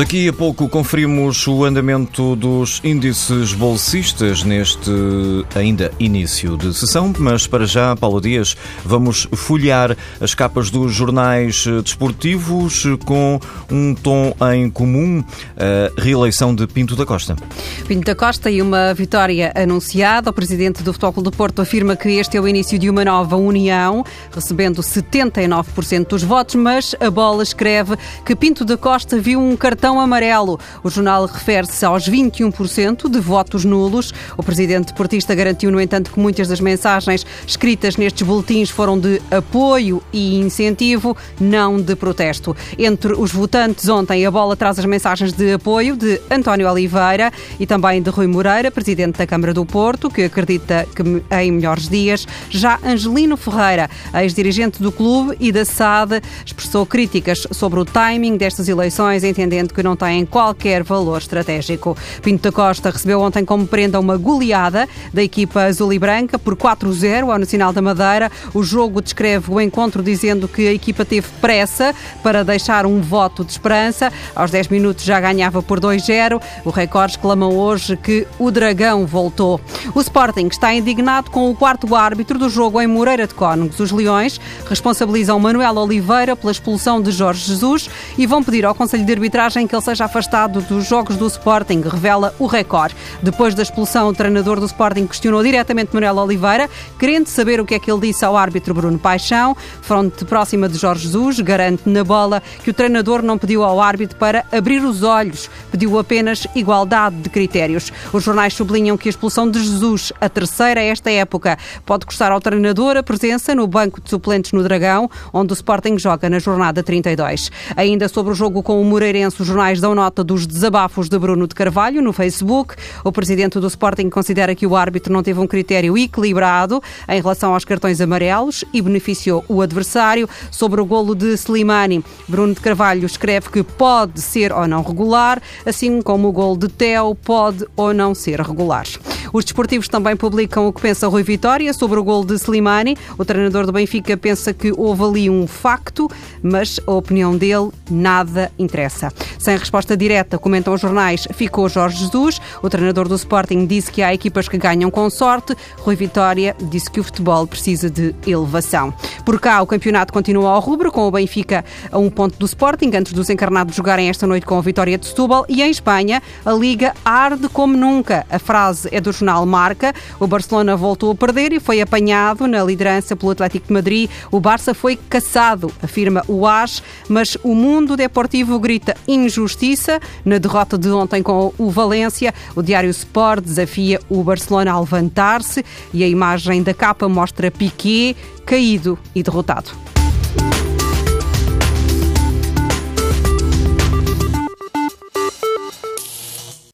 Daqui a pouco conferimos o andamento dos índices bolsistas neste ainda início de sessão, mas para já, Paulo Dias, vamos folhear as capas dos jornais desportivos com um tom em comum, a reeleição de Pinto da Costa. Pinto da Costa e uma vitória anunciada. O presidente do Futebol do Porto afirma que este é o início de uma nova união, recebendo 79% dos votos, mas a bola escreve que Pinto da Costa viu um cartão cartão amarelo. O jornal refere-se aos 21% de votos nulos. O presidente portista garantiu, no entanto, que muitas das mensagens escritas nestes boletins foram de apoio e incentivo, não de protesto. Entre os votantes ontem, a bola traz as mensagens de apoio de António Oliveira e também de Rui Moreira, presidente da Câmara do Porto, que acredita que em melhores dias. Já Angelino Ferreira, ex-dirigente do clube e da SAD, expressou críticas sobre o timing destas eleições, entendendo que que não têm qualquer valor estratégico. Pinto da Costa recebeu ontem como prenda uma goleada da equipa azul e branca por 4-0 ao Nacional da Madeira. O jogo descreve o encontro dizendo que a equipa teve pressa para deixar um voto de esperança. Aos 10 minutos já ganhava por 2-0. O Record exclama hoje que o Dragão voltou. O Sporting está indignado com o quarto árbitro do jogo em Moreira de Cónegos. Os Leões responsabilizam Manuel Oliveira pela expulsão de Jorge Jesus e vão pedir ao Conselho de Arbitragem que ele seja afastado dos jogos do Sporting, revela o Record. Depois da expulsão, o treinador do Sporting questionou diretamente Manuel Oliveira, querendo saber o que é que ele disse ao árbitro Bruno Paixão. Fronte próxima de Jorge Jesus, garante na bola que o treinador não pediu ao árbitro para abrir os olhos, pediu apenas igualdade de critérios. Os jornais sublinham que a expulsão de Jesus, a terceira esta época, pode custar ao treinador a presença no banco de suplentes no Dragão, onde o Sporting joga na jornada 32. Ainda sobre o jogo com o Moreirense, o jornal jornais dão nota dos desabafos de Bruno de Carvalho no Facebook. O presidente do Sporting considera que o árbitro não teve um critério equilibrado em relação aos cartões amarelos e beneficiou o adversário. Sobre o golo de Slimani, Bruno de Carvalho escreve que pode ser ou não regular, assim como o golo de Teo pode ou não ser regular. Os desportivos também publicam o que pensa Rui Vitória sobre o gol de Slimani. O treinador do Benfica pensa que houve ali um facto, mas a opinião dele nada interessa. Sem resposta direta, comentam os jornais, ficou Jorge Jesus. O treinador do Sporting disse que há equipas que ganham com sorte. Rui Vitória disse que o futebol precisa de elevação. Por cá, o campeonato continua ao rubro, com o Benfica a um ponto do Sporting, antes dos encarnados jogarem esta noite com a vitória de Setúbal. E em Espanha, a Liga arde como nunca. A frase é dos jornal Marca. O Barcelona voltou a perder e foi apanhado na liderança pelo Atlético de Madrid. O Barça foi caçado, afirma o AS, mas o mundo deportivo grita injustiça. Na derrota de ontem com o Valência, o Diário Sport desafia o Barcelona a levantar-se e a imagem da capa mostra Piquet caído e derrotado.